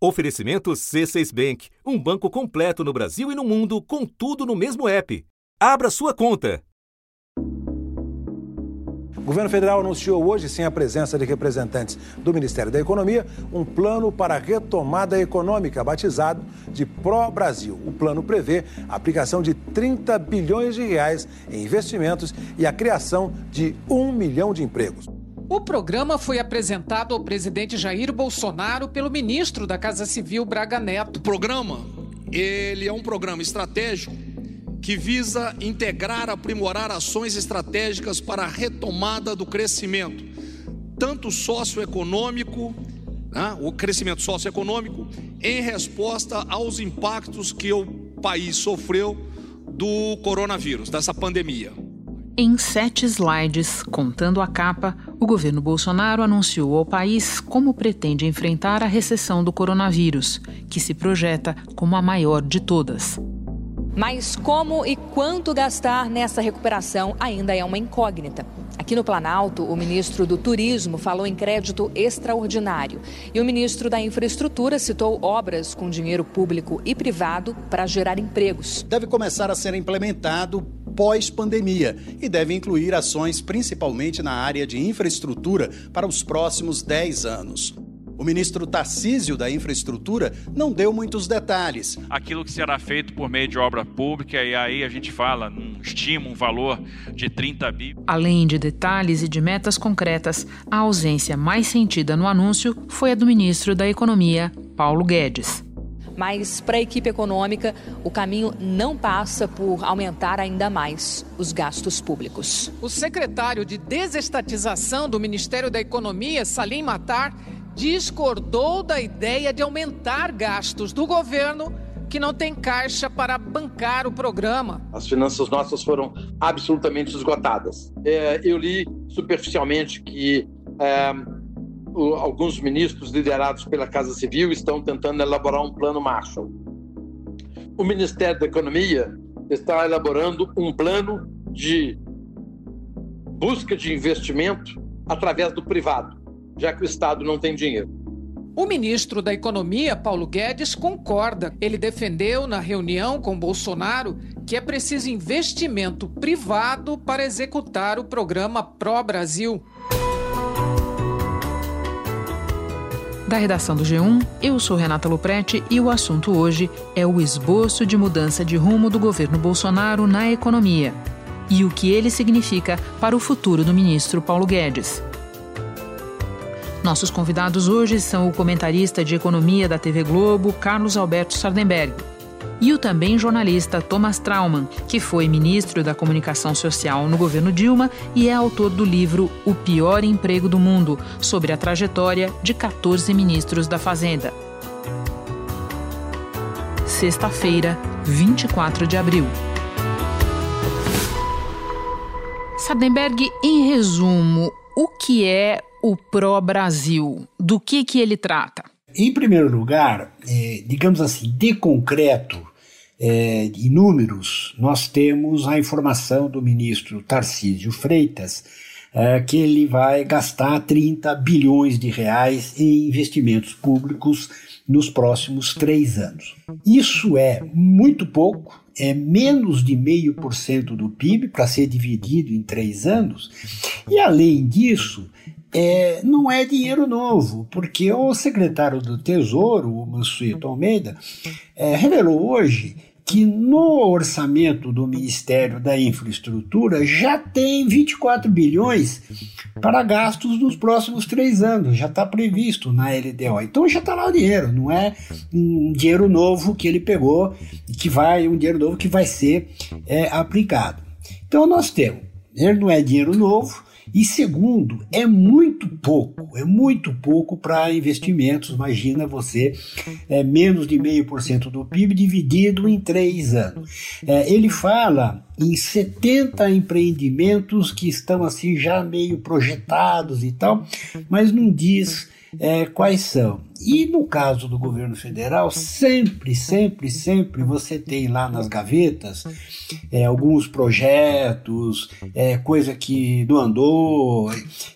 Oferecimento C6 Bank, um banco completo no Brasil e no mundo, com tudo no mesmo app. Abra sua conta. O governo federal anunciou hoje, sem a presença de representantes do Ministério da Economia, um plano para a retomada econômica, batizado de Pró-Brasil. O plano prevê a aplicação de 30 bilhões de reais em investimentos e a criação de um milhão de empregos. O programa foi apresentado ao presidente Jair Bolsonaro pelo ministro da Casa Civil Braga Neto. O programa, ele é um programa estratégico que visa integrar, aprimorar ações estratégicas para a retomada do crescimento, tanto socioeconômico, né, o crescimento socioeconômico, em resposta aos impactos que o país sofreu do coronavírus, dessa pandemia. Em sete slides, contando a capa, o governo Bolsonaro anunciou ao país como pretende enfrentar a recessão do coronavírus, que se projeta como a maior de todas. Mas como e quanto gastar nessa recuperação ainda é uma incógnita. Aqui no Planalto, o ministro do Turismo falou em crédito extraordinário e o ministro da Infraestrutura citou obras com dinheiro público e privado para gerar empregos. Deve começar a ser implementado pós-pandemia e deve incluir ações principalmente na área de infraestrutura para os próximos 10 anos. O ministro Tarcísio da Infraestrutura não deu muitos detalhes. Aquilo que será feito por meio de obra pública, e aí a gente fala, num estima um valor de 30 bi. Além de detalhes e de metas concretas, a ausência mais sentida no anúncio foi a do ministro da Economia, Paulo Guedes. Mas para a equipe econômica, o caminho não passa por aumentar ainda mais os gastos públicos. O secretário de Desestatização do Ministério da Economia, Salim Matar, discordou da ideia de aumentar gastos do governo que não tem caixa para bancar o programa. As finanças nossas foram absolutamente esgotadas. É, eu li superficialmente que é, alguns ministros liderados pela Casa Civil estão tentando elaborar um plano Marshall. O Ministério da Economia está elaborando um plano de busca de investimento através do privado já que o Estado não tem dinheiro. O ministro da Economia, Paulo Guedes, concorda. Ele defendeu na reunião com Bolsonaro que é preciso investimento privado para executar o programa Pro Brasil. Da redação do G1, eu sou Renata Luprete e o assunto hoje é o esboço de mudança de rumo do governo Bolsonaro na economia e o que ele significa para o futuro do ministro Paulo Guedes. Nossos convidados hoje são o comentarista de economia da TV Globo, Carlos Alberto Sardenberg, e o também jornalista Thomas Trauman, que foi ministro da Comunicação Social no governo Dilma e é autor do livro O Pior Emprego do Mundo, sobre a trajetória de 14 ministros da Fazenda. Sexta-feira, 24 de abril. Sardenberg, em resumo, o que é o Pro Brasil? Do que, que ele trata? Em primeiro lugar, é, digamos assim, de concreto é, e números, nós temos a informação do ministro Tarcísio Freitas é, que ele vai gastar 30 bilhões de reais em investimentos públicos nos próximos três anos. Isso é muito pouco, é menos de meio por cento do PIB para ser dividido em três anos, e além disso, é, não é dinheiro novo, porque o secretário do Tesouro, o Mansueto Almeida, é, revelou hoje que no orçamento do Ministério da Infraestrutura já tem 24 bilhões para gastos nos próximos três anos, já está previsto na LDO. Então já está lá o dinheiro, não é um dinheiro novo que ele pegou, que vai, um dinheiro novo que vai ser é, aplicado. Então nós temos, ele não é dinheiro novo, e segundo, é muito pouco, é muito pouco para investimentos. Imagina você, é, menos de meio por cento do PIB dividido em três anos. É, ele fala em 70 empreendimentos que estão assim já meio projetados e tal, mas não diz é, quais são. E no caso do governo federal, sempre, sempre, sempre você tem lá nas gavetas é, alguns projetos, é, coisa que não andou,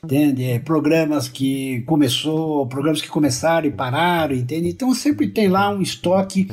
entende? É, programas que começou, programas que começaram e pararam, entende? Então sempre tem lá um estoque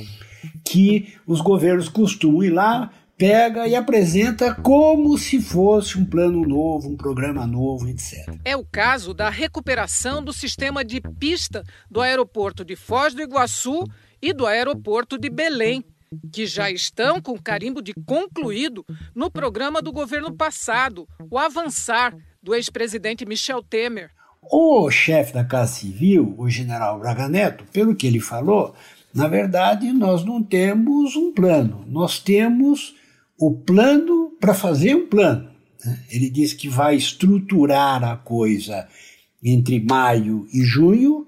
que os governos costumam ir lá pega e apresenta como se fosse um plano novo, um programa novo, etc. É o caso da recuperação do sistema de pista do aeroporto de Foz do Iguaçu e do aeroporto de Belém, que já estão com carimbo de concluído no programa do governo passado, o Avançar, do ex-presidente Michel Temer. O chefe da Casa Civil, o general Braga Neto, pelo que ele falou, na verdade nós não temos um plano, nós temos o plano para fazer um plano. Né? Ele diz que vai estruturar a coisa entre maio e junho,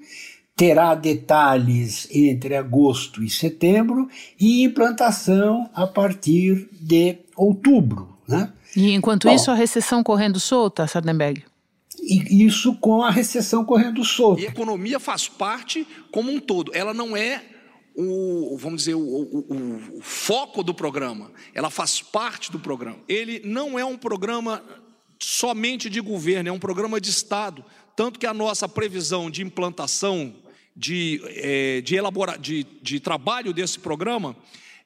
terá detalhes entre agosto e setembro e implantação a partir de outubro. Né? E enquanto Bom, isso, a recessão correndo solta, Sardenberg? E isso com a recessão correndo solta. E a economia faz parte como um todo. Ela não é o, vamos dizer, o, o, o, foco do programa, ela faz parte do programa. Ele não é um programa somente de governo, é um programa de Estado. Tanto que a nossa previsão de implantação, de, é, de, elabora, de, de trabalho desse programa,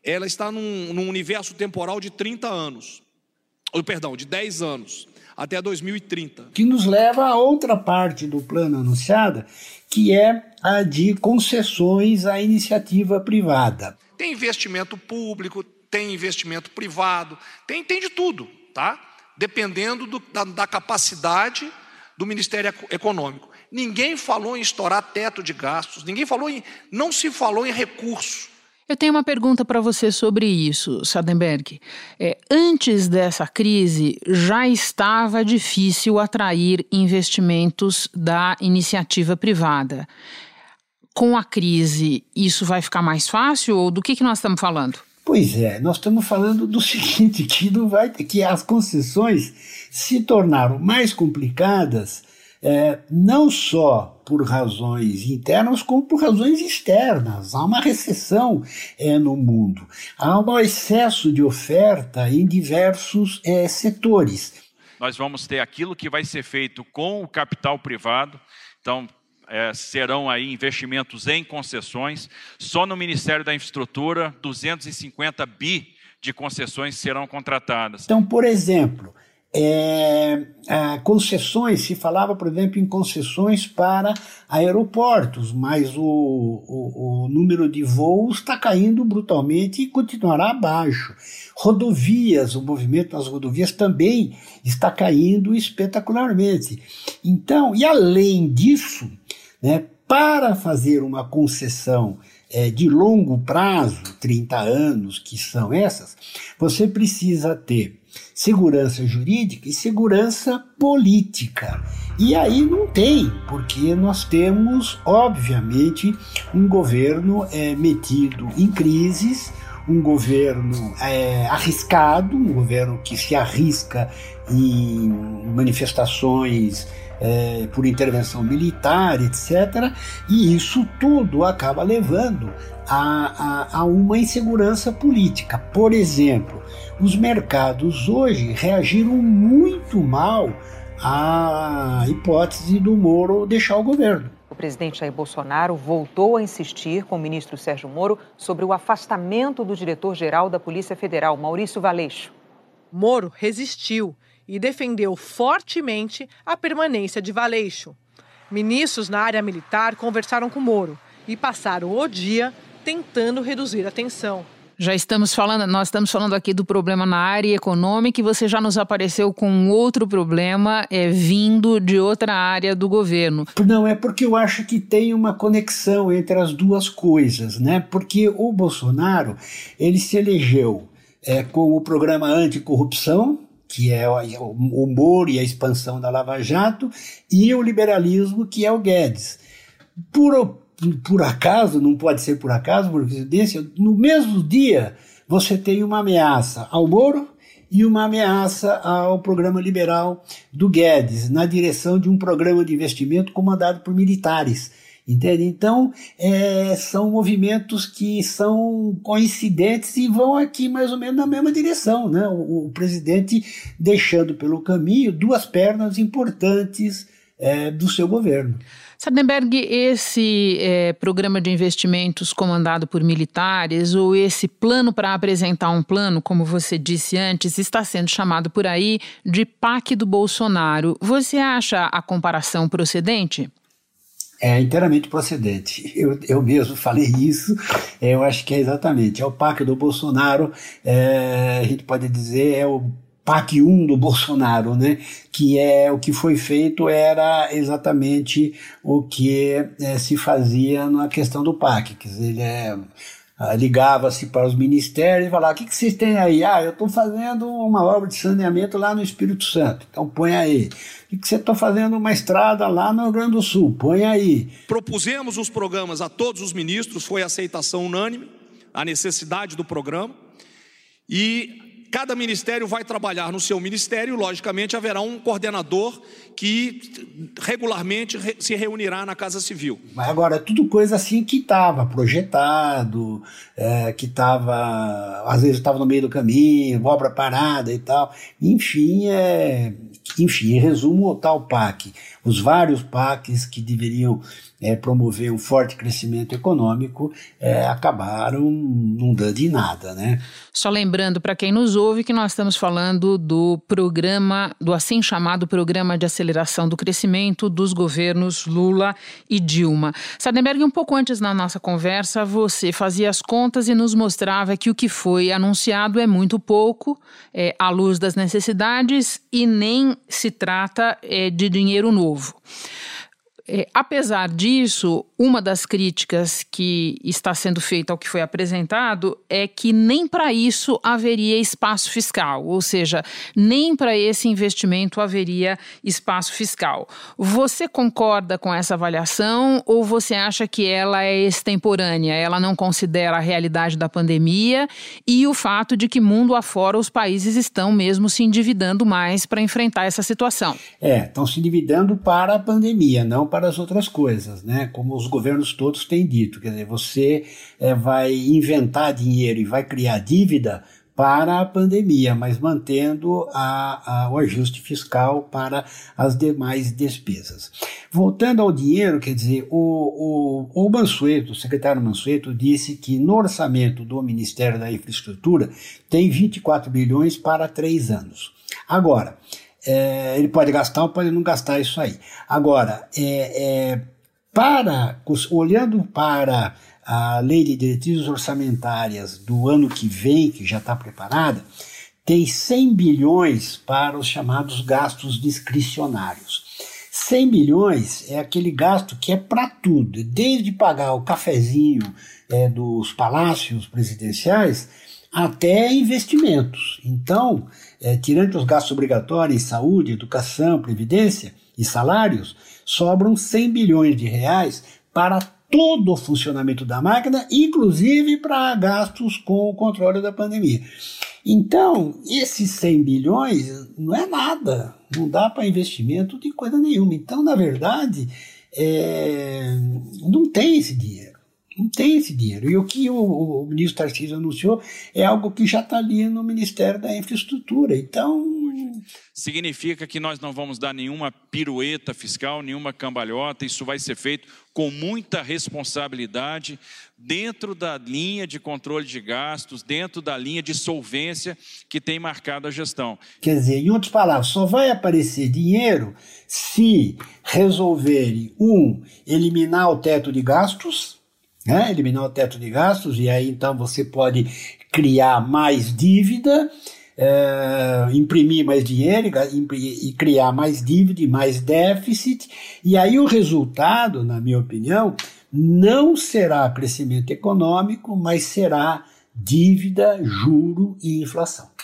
ela está num, num universo temporal de 30 anos, ou perdão, de 10 anos até 2030. Que nos leva a outra parte do plano anunciada, que é a de concessões à iniciativa privada. Tem investimento público, tem investimento privado, tem, tem de tudo, tá? Dependendo do, da, da capacidade do Ministério Econômico. Ninguém falou em estourar teto de gastos, ninguém falou em. não se falou em recurso. Eu tenho uma pergunta para você sobre isso, Sadenberg. É, antes dessa crise, já estava difícil atrair investimentos da iniciativa privada. Com a crise, isso vai ficar mais fácil ou do que, que nós estamos falando? Pois é, nós estamos falando do seguinte, que não vai que as concessões se tornaram mais complicadas é, não só por razões internas, como por razões externas. Há uma recessão é, no mundo, há um excesso de oferta em diversos é, setores. Nós vamos ter aquilo que vai ser feito com o capital privado, então é, serão aí investimentos em concessões. Só no Ministério da Infraestrutura, 250 bi de concessões serão contratadas. Então, por exemplo, é, concessões, se falava, por exemplo, em concessões para aeroportos, mas o, o, o número de voos está caindo brutalmente e continuará abaixo. Rodovias, o movimento nas rodovias também está caindo espetacularmente. Então, e além disso, né, para fazer uma concessão é, de longo prazo, 30 anos, que são essas, você precisa ter segurança jurídica e segurança política. E aí não tem, porque nós temos, obviamente, um governo é, metido em crises, um governo é, arriscado, um governo que se arrisca em manifestações é, por intervenção militar, etc. E isso tudo acaba levando a, a, a uma insegurança política. Por exemplo, os mercados hoje reagiram muito mal à hipótese do Moro deixar o governo. O presidente Jair Bolsonaro voltou a insistir com o ministro Sérgio Moro sobre o afastamento do diretor-geral da Polícia Federal, Maurício Valeixo. Moro resistiu e defendeu fortemente a permanência de Valeixo. Ministros na área militar conversaram com Moro e passaram o dia tentando reduzir a tensão. Já estamos falando, nós estamos falando aqui do problema na área econômica e você já nos apareceu com outro problema é, vindo de outra área do governo. Não, é porque eu acho que tem uma conexão entre as duas coisas, né? Porque o Bolsonaro, ele se elegeu é, com o programa anticorrupção, que é o humor e a expansão da Lava Jato, e o liberalismo, que é o Guedes. Por por acaso, não pode ser por acaso, por coincidência, no mesmo dia você tem uma ameaça ao Moro e uma ameaça ao programa liberal do Guedes, na direção de um programa de investimento comandado por militares. Entende? Então, é, são movimentos que são coincidentes e vão aqui mais ou menos na mesma direção. Né? O, o presidente deixando pelo caminho duas pernas importantes é, do seu governo. Sardenberg, esse é, programa de investimentos comandado por militares, ou esse plano para apresentar um plano, como você disse antes, está sendo chamado por aí de PAC do Bolsonaro. Você acha a comparação procedente? É inteiramente procedente. Eu, eu mesmo falei isso, eu acho que é exatamente. É o PAC do Bolsonaro, é, a gente pode dizer, é o PAC 1 do Bolsonaro, né? Que é o que foi feito era exatamente o que é, se fazia na questão do PAC. Quer dizer, ele é, ah, ligava-se para os ministérios e falava: o que, que vocês têm aí? Ah, eu estou fazendo uma obra de saneamento lá no Espírito Santo, então põe aí. O que, que você está fazendo uma estrada lá no Rio Grande do Sul? Põe aí. Propusemos os programas a todos os ministros, foi aceitação unânime a necessidade do programa. E Cada ministério vai trabalhar no seu ministério, logicamente haverá um coordenador que regularmente se reunirá na Casa Civil. Mas agora, tudo coisa assim que estava projetado, é, que estava, às vezes estava no meio do caminho, obra parada e tal. Enfim, é, enfim, em resumo, o tal PAC, os vários PACs que deveriam é, promover um forte crescimento econômico é, acabaram não dando em nada, né? Só lembrando para quem nos ouve que nós estamos falando do programa, do assim chamado Programa de Aceleração do Crescimento dos governos Lula e Dilma. Sadenberg, um pouco antes na nossa conversa, você fazia as contas e nos mostrava que o que foi anunciado é muito pouco, é, à luz das necessidades, e nem se trata é, de dinheiro novo. novo. É, apesar disso, uma das críticas que está sendo feita ao que foi apresentado é que nem para isso haveria espaço fiscal, ou seja, nem para esse investimento haveria espaço fiscal. Você concorda com essa avaliação ou você acha que ela é extemporânea? Ela não considera a realidade da pandemia e o fato de que mundo afora os países estão mesmo se endividando mais para enfrentar essa situação? É, estão se endividando para a pandemia, não para as outras coisas, né? Como os governos todos têm dito, quer dizer, você é, vai inventar dinheiro e vai criar dívida para a pandemia, mas mantendo a, a, o ajuste fiscal para as demais despesas. Voltando ao dinheiro, quer dizer, o, o, o Mansueto, o secretário Mansueto, disse que no orçamento do Ministério da Infraestrutura tem 24 bilhões para três anos. Agora, é, ele pode gastar ou pode não gastar isso aí. Agora, é, é, para, olhando para a lei de diretrizes orçamentárias do ano que vem, que já está preparada, tem 100 bilhões para os chamados gastos discricionários. 100 bilhões é aquele gasto que é para tudo, desde pagar o cafezinho é, dos palácios presidenciais até investimentos. Então, é, tirando os gastos obrigatórios em saúde, educação, previdência e salários, sobram 100 bilhões de reais para todo o funcionamento da máquina, inclusive para gastos com o controle da pandemia. Então, esses 100 bilhões não é nada, não dá para investimento de coisa nenhuma. Então, na verdade, é, não tem esse dinheiro. Não tem esse dinheiro. E o que o, o ministro Tarcísio anunciou é algo que já está ali no Ministério da Infraestrutura. Então. Significa que nós não vamos dar nenhuma pirueta fiscal, nenhuma cambalhota, isso vai ser feito com muita responsabilidade, dentro da linha de controle de gastos, dentro da linha de solvência que tem marcado a gestão. Quer dizer, em outras palavras, só vai aparecer dinheiro se resolverem, um, eliminar o teto de gastos né? eliminar o teto de gastos, e aí então você pode criar mais dívida, é, imprimir mais dinheiro e criar mais dívida e mais déficit, e aí o resultado, na minha opinião, não será crescimento econômico, mas será dívida, juro e inflação.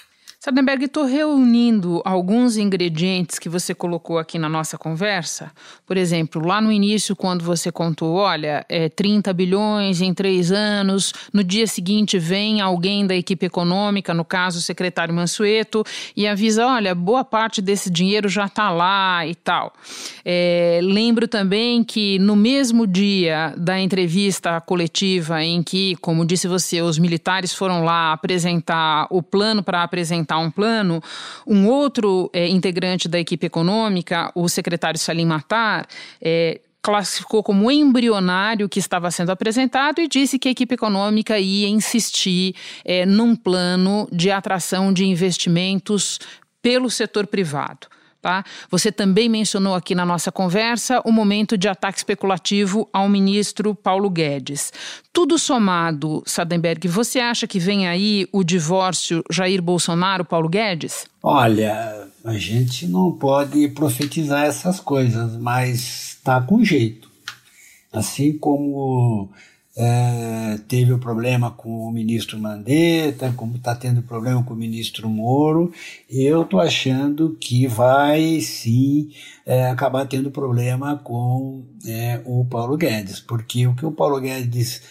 Sardenberg, estou reunindo alguns ingredientes que você colocou aqui na nossa conversa. Por exemplo, lá no início, quando você contou, olha, é 30 bilhões em três anos, no dia seguinte vem alguém da equipe econômica, no caso o secretário Mansueto, e avisa, olha, boa parte desse dinheiro já está lá e tal. É, lembro também que no mesmo dia da entrevista coletiva em que, como disse você, os militares foram lá apresentar o plano para apresentar apresentar um plano, um outro é, integrante da equipe econômica, o secretário Salim Matar, é, classificou como embrionário que estava sendo apresentado e disse que a equipe econômica ia insistir é, num plano de atração de investimentos pelo setor privado. Tá? Você também mencionou aqui na nossa conversa o momento de ataque especulativo ao ministro Paulo Guedes. Tudo somado, Sadenberg, você acha que vem aí o divórcio Jair Bolsonaro-Paulo Guedes? Olha, a gente não pode profetizar essas coisas, mas está com jeito. Assim como é, teve o problema com o ministro Mandetta, como está tendo problema com o ministro Moro, eu estou achando que vai sim é, acabar tendo problema com é, o Paulo Guedes, porque o que o Paulo Guedes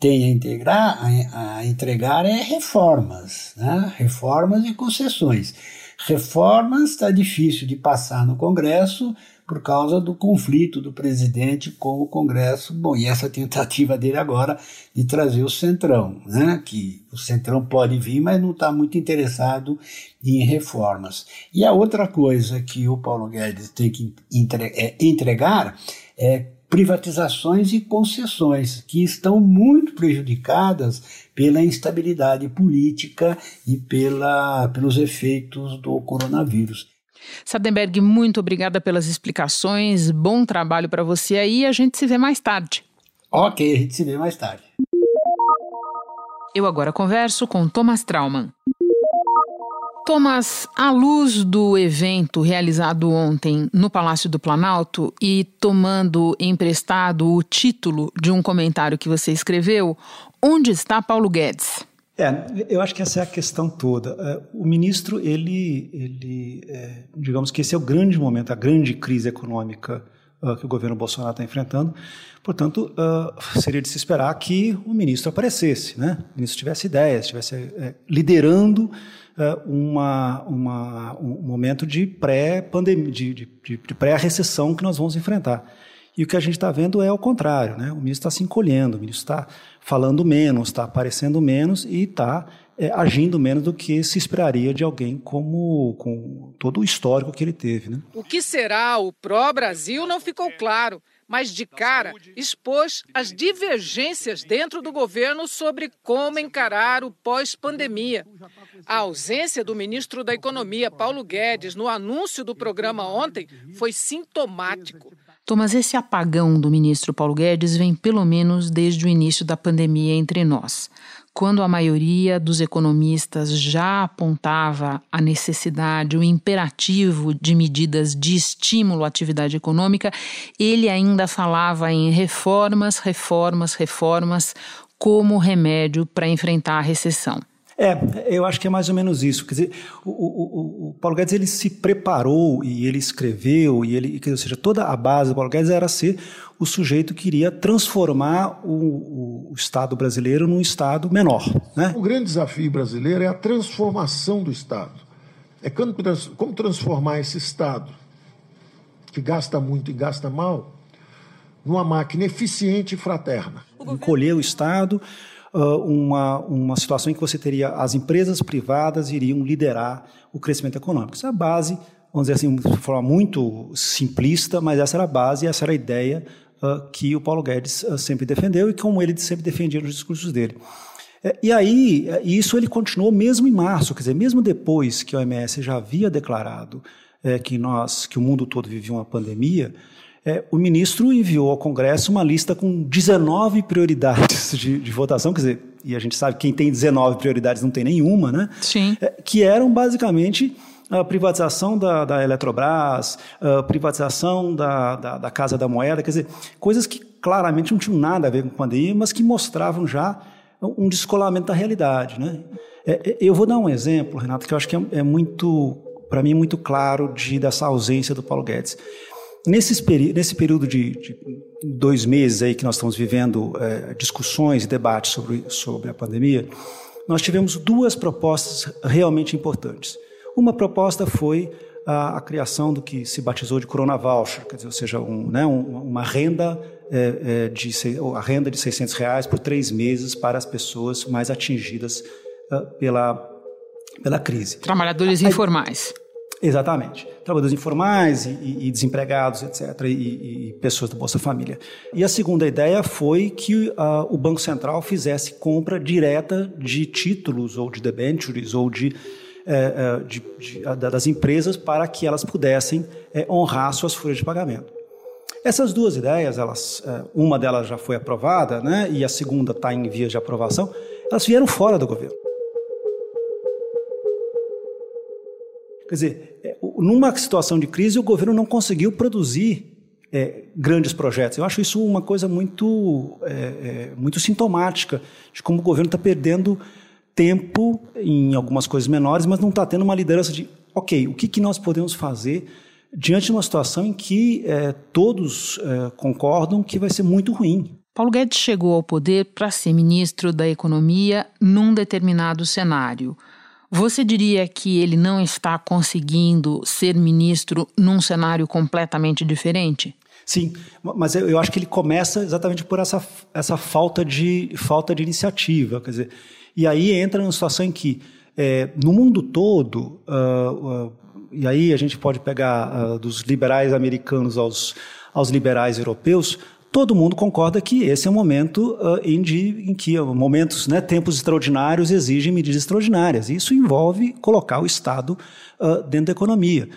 tem a, integrar, a, a entregar é reformas, né? reformas e concessões. Reformas está difícil de passar no Congresso, por causa do conflito do presidente com o Congresso. Bom, e essa tentativa dele agora de trazer o Centrão, né? que o Centrão pode vir, mas não está muito interessado em reformas. E a outra coisa que o Paulo Guedes tem que é, entregar é privatizações e concessões que estão muito prejudicadas pela instabilidade política e pela, pelos efeitos do coronavírus. Sadenberg, muito obrigada pelas explicações. Bom trabalho para você aí. A gente se vê mais tarde. Ok, a gente se vê mais tarde. Eu agora converso com Thomas Trauman. Thomas, à luz do evento realizado ontem no Palácio do Planalto e tomando emprestado o título de um comentário que você escreveu, onde está Paulo Guedes? É, eu acho que essa é a questão toda. É, o ministro, ele, ele é, digamos que esse é o grande momento, a grande crise econômica uh, que o governo Bolsonaro está enfrentando. Portanto, uh, seria de se esperar que o ministro aparecesse, né? O ministro tivesse ideias, estivesse é, liderando uh, uma, uma, um momento de pré-pandemia, de, de, de pré-recessão que nós vamos enfrentar. E o que a gente está vendo é o contrário, né? O ministro está se encolhendo, o ministro está falando menos, está aparecendo menos e está é, agindo menos do que se esperaria de alguém como com todo o histórico que ele teve. Né? O que será o pró-Brasil não ficou claro, mas de cara expôs as divergências dentro do governo sobre como encarar o pós-pandemia. A ausência do ministro da Economia, Paulo Guedes, no anúncio do programa ontem foi sintomático. Thomas, esse apagão do ministro Paulo Guedes vem pelo menos desde o início da pandemia entre nós, quando a maioria dos economistas já apontava a necessidade, o imperativo de medidas de estímulo à atividade econômica, ele ainda falava em reformas, reformas, reformas como remédio para enfrentar a recessão. É, eu acho que é mais ou menos isso. Quer dizer, o, o, o Paulo Guedes ele se preparou e ele escreveu, e ele, ou seja, toda a base do Paulo Guedes era ser o sujeito que iria transformar o, o Estado brasileiro num Estado menor. Né? O grande desafio brasileiro é a transformação do Estado. É como transformar esse Estado, que gasta muito e gasta mal, numa máquina eficiente e fraterna. Encolher o Estado uh, uma, uma situação em que você teria as empresas privadas iriam liderar o crescimento econômico. Essa é a base, vamos dizer assim, de forma muito simplista, mas essa era a base, essa era a ideia uh, que o Paulo Guedes uh, sempre defendeu e como ele sempre defendia nos discursos dele. É, e aí, isso ele continuou mesmo em março, quer dizer, mesmo depois que a OMS já havia declarado é, que nós, que o mundo todo vivia uma pandemia, é, o ministro enviou ao Congresso uma lista com 19 prioridades de, de, votação, quer dizer, e a gente sabe que quem tem 19 prioridades não tem nenhuma, né? Sim. É, que eram basicamente a privatização da, da Eletrobras, a privatização da, da, da, Casa da Moeda, quer dizer, coisas que claramente não tinham nada a ver com a pandemia, mas que mostravam já um descolamento da realidade, né? É, eu vou dar um exemplo, Renato, que eu acho que é, é muito, para mim, muito claro de, dessa ausência do Paulo Guedes. Nesses peri nesse período de, de, dois meses aí que nós estamos vivendo é, discussões e debates sobre, sobre a pandemia, nós tivemos duas propostas realmente importantes. Uma proposta foi a, a criação do que se batizou de Corona Voucher, quer dizer, ou seja, um, né, um, uma renda é, é, de a renda de 600 reais por três meses para as pessoas mais atingidas uh, pela pela crise. Trabalhadores Aí, informais. Exatamente. Trabalhadores informais e, e, desempregados, etc., e, e, pessoas da Bolsa Família. E a segunda ideia foi que uh, o Banco Central fizesse compra direta de títulos ou de debentures ou de é, é, de, de, das empresas para que elas pudessem é, honrar suas folhas de pagamento. Essas duas ideias, elas, uma delas já foi aprovada, né, e a segunda está em vias de aprovação, elas vieram fora do governo. Quer dizer, numa situação de crise, o governo não conseguiu produzir é, grandes projetos. Eu acho isso uma coisa muito, é, é, muito sintomática de como o governo está perdendo tempo em algumas coisas menores, mas não está tendo uma liderança de, ok, o que, que nós podemos fazer diante de uma situação em que é, todos é, concordam que vai ser muito ruim. Paulo Guedes chegou ao poder para ser ministro da Economia num determinado cenário. Você diria que ele não está conseguindo ser ministro num cenário completamente diferente? Sim, mas eu acho que ele começa exatamente por essa, essa falta, de, falta de iniciativa. Quer dizer, e aí entra numa situação em que, é, no mundo todo, uh, uh, e aí a gente pode pegar uh, dos liberais americanos aos, aos liberais europeus, todo mundo concorda que esse é um momento em, de, em, que momentos, né, tempos extraordinários exigem medidas extraordinárias. Isso envolve colocar o Estado dentro da economia.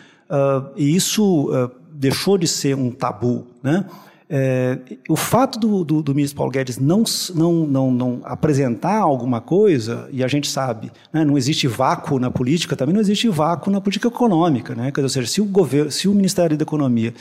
e isso deixou de ser um tabu, né? É, o fato do, do, do, ministro Paulo Guedes não, não, não, não, apresentar alguma coisa, e a gente sabe, né, não existe vácuo na política, também não existe vácuo na política econômica. Né? Ou seja, se o, governo, se o Ministério da Economia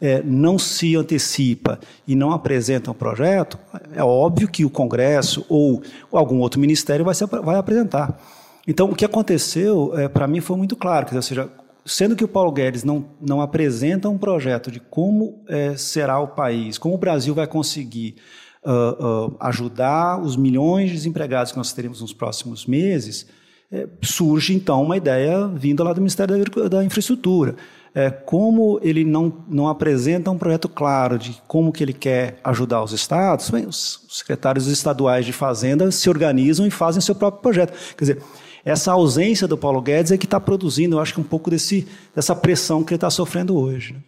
é, não se antecipa e não apresenta um projeto, é óbvio que o Congresso ou algum outro ministério vai, vai apresentar. Então, o que aconteceu, é, para mim, foi muito claro. Dizer, ou seja, sendo que o Paulo Guedes não, não apresenta um projeto de como é, será o país, como o Brasil vai conseguir uh, uh, ajudar os milhões de desempregados que nós teremos nos próximos meses, é, surge então uma ideia vinda lá do Ministério da, da Infraestrutura. É, como ele não, não apresenta um projeto claro de como que ele quer ajudar os estados, bem, os secretários estaduais de Fazenda se organizam e fazem seu próprio projeto. Quer dizer, essa ausência do Paulo Guedes é que está produzindo, eu acho que um pouco desse, dessa pressão que ele está sofrendo hoje. Né?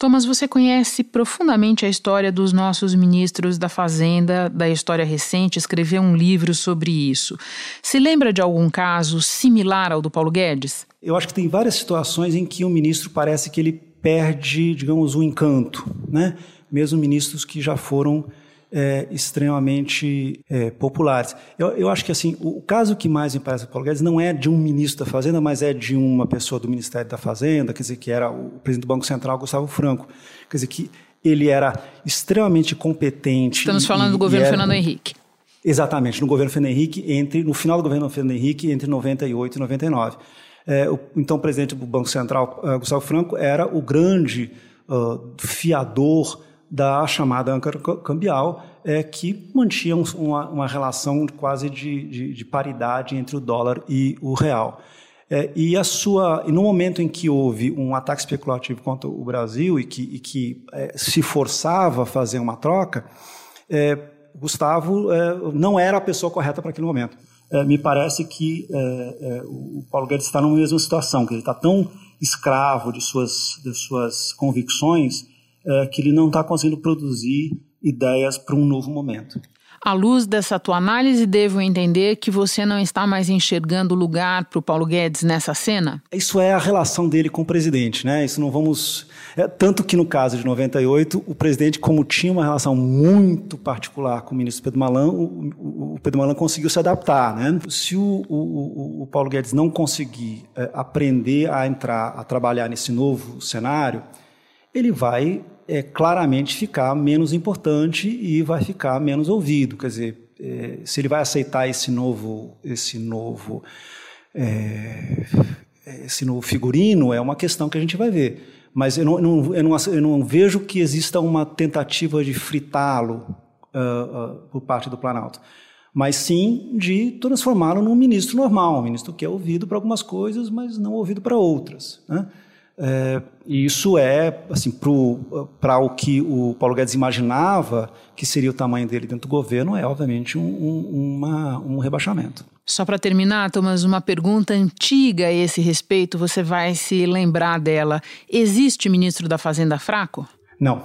Thomas, você conhece profundamente a história dos nossos ministros da Fazenda, da história recente, escreveu um livro sobre isso. Se lembra de algum caso similar ao do Paulo Guedes? Eu acho que tem várias situações em que o ministro parece que ele perde, digamos, o encanto, né? Mesmo ministros que já foram é, extremamente é, populares. Eu, eu, acho que assim o, caso que mais me parece Paulo Guedes não é de um ministro da Fazenda, mas é de uma pessoa do Ministério da Fazenda, quer dizer, que era o presidente do Banco Central, Gustavo Franco. Quer dizer, que ele era extremamente competente. Estamos falando e, do governo era, Fernando Henrique. Exatamente, no governo Fernando Henrique, entre, no final do governo Fernando Henrique, entre 98 e 99. É, o, então, o presidente do Banco Central, uh, Gustavo Franco, era o grande uh, fiador da chamada âncora cambial, é, que mantinha uma, uma relação quase de, de, de, paridade entre o dólar e o real. É, e, a sua, e no momento em que houve um ataque especulativo contra o Brasil e que, e que é, se forçava a fazer uma troca, é, Gustavo é, não era a pessoa correta para aquele momento. É, me parece que o Paulo Guedes está na mesma situação, que ele está tão escravo de suas, de suas convicções é, que ele não está conseguindo produzir ideias para um novo momento. À luz dessa tua análise, devo entender que você não está mais enxergando lugar para o Paulo Guedes nessa cena? Isso é a relação dele com o presidente, né? Isso não vamos. É, tanto que no caso de 98, o presidente, como tinha uma relação muito particular com o ministro Pedro Malan, o, o Pedro Malan conseguiu se adaptar, né? Se o, o, o Paulo Guedes não conseguir é, aprender a entrar, a trabalhar nesse novo cenário, ele vai é, claramente ficar menos importante e vai ficar menos ouvido. Quer dizer, é, se ele vai aceitar esse novo, esse novo, é, esse novo figurino é uma questão que a gente vai ver. Mas eu não, eu não, eu não, vejo que exista uma tentativa de fritá-lo uh, uh, por parte do Planalto mas sim de transformá-lo num ministro normal, um ministro que é ouvido para algumas coisas, mas não ouvido para outras. Né? É, e isso é, assim, para o que o Paulo Guedes imaginava que seria o tamanho dele dentro do governo, é obviamente um, um, uma, um rebaixamento. Só para terminar, Thomas, uma pergunta antiga a esse respeito, você vai se lembrar dela. Existe ministro da Fazenda fraco? Não,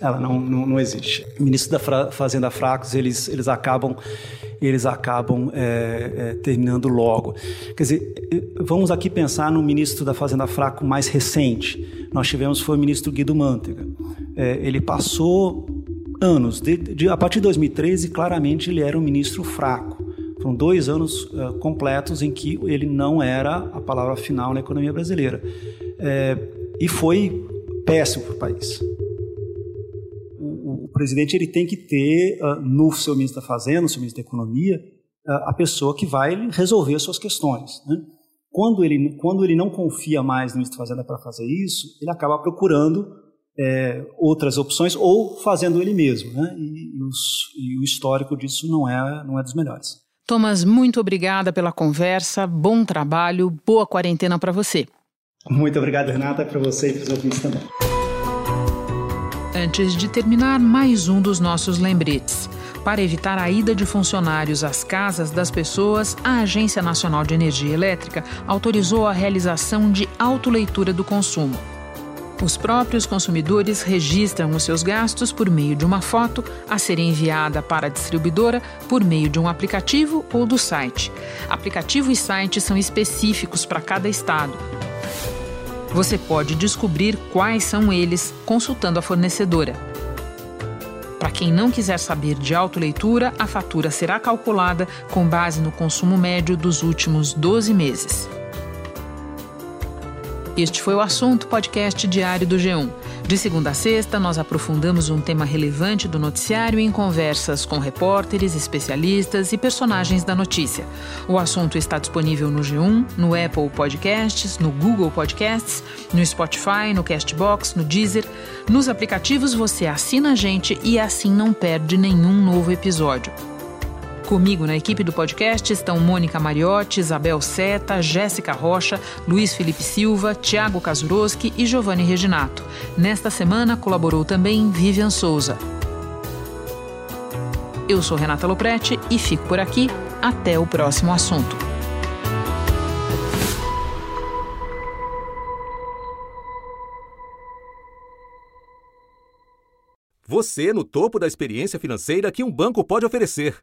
ela não, não, não existe. Ministros da Fazenda fracos, eles, eles acabam eles acabam é, é, terminando logo. Quer dizer, vamos aqui pensar no ministro da Fazenda fraco mais recente. Nós tivemos foi o ministro Guido Mantega. É, ele passou anos, de, de, a partir de 2013, claramente ele era um ministro fraco. Foram dois anos uh, completos em que ele não era a palavra final na economia brasileira. É, e foi péssimo para o país presidente ele tem que ter uh, no seu ministro da Fazenda, no seu ministro da Economia, uh, a pessoa que vai resolver as suas questões. Né? Quando, ele, quando ele não confia mais no ministro da Fazenda para fazer isso, ele acaba procurando é, outras opções ou fazendo ele mesmo. Né? E, e, os, e o histórico disso não é, não é dos melhores. Thomas, muito obrigada pela conversa, bom trabalho, boa quarentena para você. Muito obrigado, Renata, para você e para os ouvintes também. Antes de terminar, mais um dos nossos lembretes. Para evitar a ida de funcionários às casas das pessoas, a Agência Nacional de Energia Elétrica autorizou a realização de autoleitura do consumo. Os próprios consumidores registram os seus gastos por meio de uma foto a ser enviada para a distribuidora por meio de um aplicativo ou do site. Aplicativo e site são específicos para cada estado. Você pode descobrir quais são eles consultando a fornecedora. Para quem não quiser saber de autoleitura, a fatura será calculada com base no consumo médio dos últimos 12 meses. Este foi o assunto podcast diário do G1. De segunda a sexta, nós aprofundamos um tema relevante do noticiário em conversas com repórteres, especialistas e personagens da notícia. O assunto está disponível no G1, no Apple Podcasts, no Google Podcasts, no Spotify, no Castbox, no Deezer. Nos aplicativos você assina a gente e assim não perde nenhum novo episódio. Comigo na equipe do podcast estão Mônica Mariotti, Isabel Seta, Jéssica Rocha, Luiz Felipe Silva, Tiago Kazuroski e Giovanni Reginato. Nesta semana colaborou também Vivian Souza. Eu sou Renata Loprete e fico por aqui. Até o próximo assunto. Você no topo da experiência financeira que um banco pode oferecer.